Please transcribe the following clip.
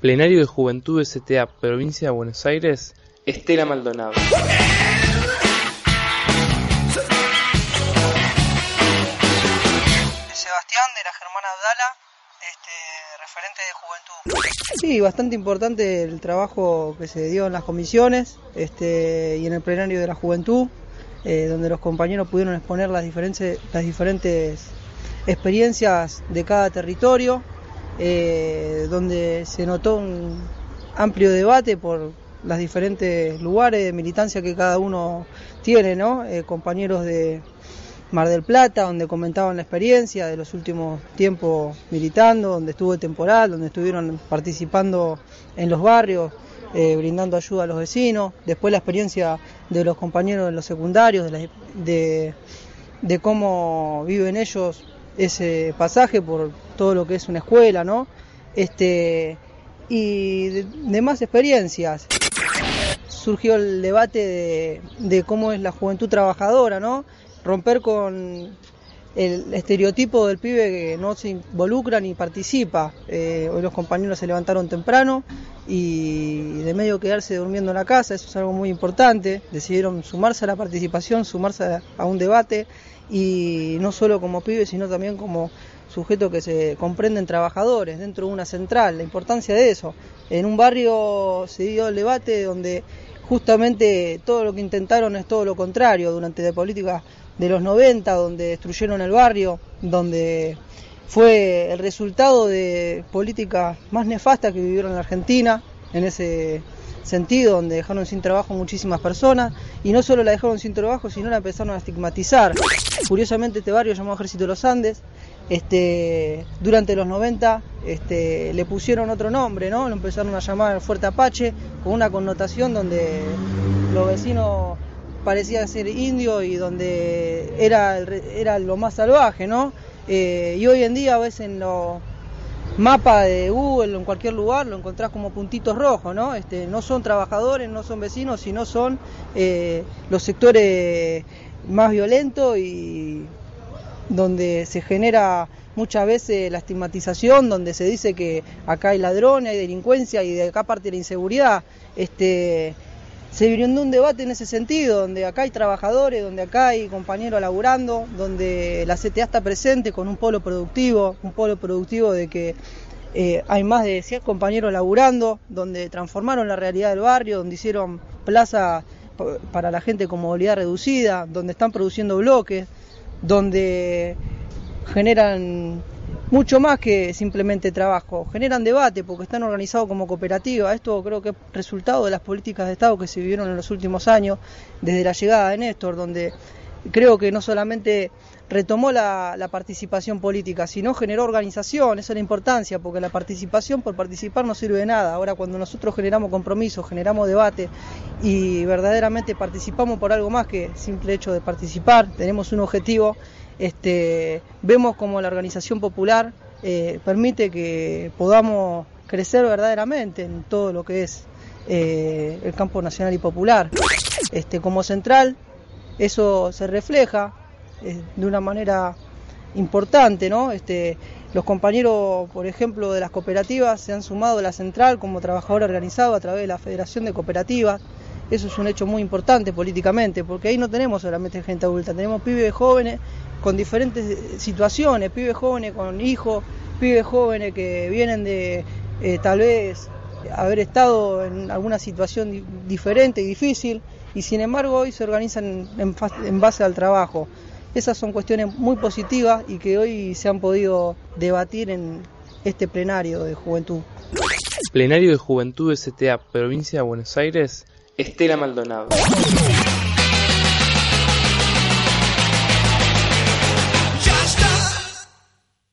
Plenario de Juventud STA, Provincia de Buenos Aires, Estela Maldonado. Sebastián de la Germana Abdala, este, referente de juventud. Sí, bastante importante el trabajo que se dio en las comisiones este, y en el plenario de la juventud, eh, donde los compañeros pudieron exponer las diferentes, las diferentes experiencias de cada territorio, eh, donde se notó un amplio debate por los diferentes lugares de militancia que cada uno tiene, ¿no? Eh, compañeros de Mar del Plata, donde comentaban la experiencia de los últimos tiempos militando, donde estuvo temporal, donde estuvieron participando en los barrios, eh, brindando ayuda a los vecinos. Después la experiencia de los compañeros en los secundarios, de, de, de cómo viven ellos ese pasaje por todo lo que es una escuela, ¿no? Este, y demás experiencias. Surgió el debate de, de, cómo es la juventud trabajadora, ¿no? Romper con el estereotipo del pibe que no se involucra ni participa. Eh, hoy los compañeros se levantaron temprano y de medio quedarse durmiendo en la casa, eso es algo muy importante. Decidieron sumarse a la participación, sumarse a, un debate y no solo como pibes, sino también como sujetos que se comprenden trabajadores dentro de una central, la importancia de eso. En un barrio se dio el debate donde justamente todo lo que intentaron es todo lo contrario durante la política de los 90, donde destruyeron el barrio, donde fue el resultado de políticas más nefastas que vivieron en la Argentina, en ese sentido, donde dejaron sin trabajo muchísimas personas, y no solo la dejaron sin trabajo, sino la empezaron a estigmatizar. Curiosamente este barrio llamado Ejército de los Andes, este, durante los 90 este, le pusieron otro nombre, ¿no? Lo empezaron a llamar Fuerte Apache, con una connotación donde los vecinos parecían ser indios y donde era, era lo más salvaje, ¿no? Eh, y hoy en día ves en los mapas de Google o en cualquier lugar lo encontrás como puntitos rojos, ¿no? Este, no son trabajadores, no son vecinos, sino son eh, los sectores más violentos y donde se genera muchas veces la estigmatización, donde se dice que acá hay ladrones, hay delincuencia y de acá parte la inseguridad. Este, se brindó un debate en ese sentido, donde acá hay trabajadores, donde acá hay compañeros laburando, donde la CTA está presente con un polo productivo, un polo productivo de que eh, hay más de 100 compañeros laburando, donde transformaron la realidad del barrio, donde hicieron plaza para la gente con movilidad reducida, donde están produciendo bloques, donde generan mucho más que simplemente trabajo, generan debate porque están organizados como cooperativa. Esto creo que es resultado de las políticas de Estado que se vivieron en los últimos años, desde la llegada de Néstor, donde creo que no solamente retomó la, participación política, sino generó organización, esa es la importancia, porque la participación por participar no sirve de nada. Ahora cuando nosotros generamos compromiso, generamos debate y verdaderamente participamos por algo más que simple hecho de participar, tenemos un objetivo, este, vemos como la organización popular eh, permite que podamos crecer verdaderamente en todo lo que es eh, el campo nacional y popular. Este, como central, eso se refleja eh, de una manera importante, ¿no? Este, los compañeros, por ejemplo, de las cooperativas se han sumado a la central como trabajador organizado a través de la Federación de Cooperativas. Eso es un hecho muy importante políticamente, porque ahí no tenemos solamente gente adulta, tenemos pibes jóvenes con diferentes situaciones, pibes jóvenes con hijos, pibes jóvenes que vienen de eh, tal vez haber estado en alguna situación diferente y difícil y sin embargo hoy se organizan en, en base al trabajo. Esas son cuestiones muy positivas y que hoy se han podido debatir en este plenario de juventud. Plenario de Juventud STA, provincia de Buenos Aires, Estela Maldonado.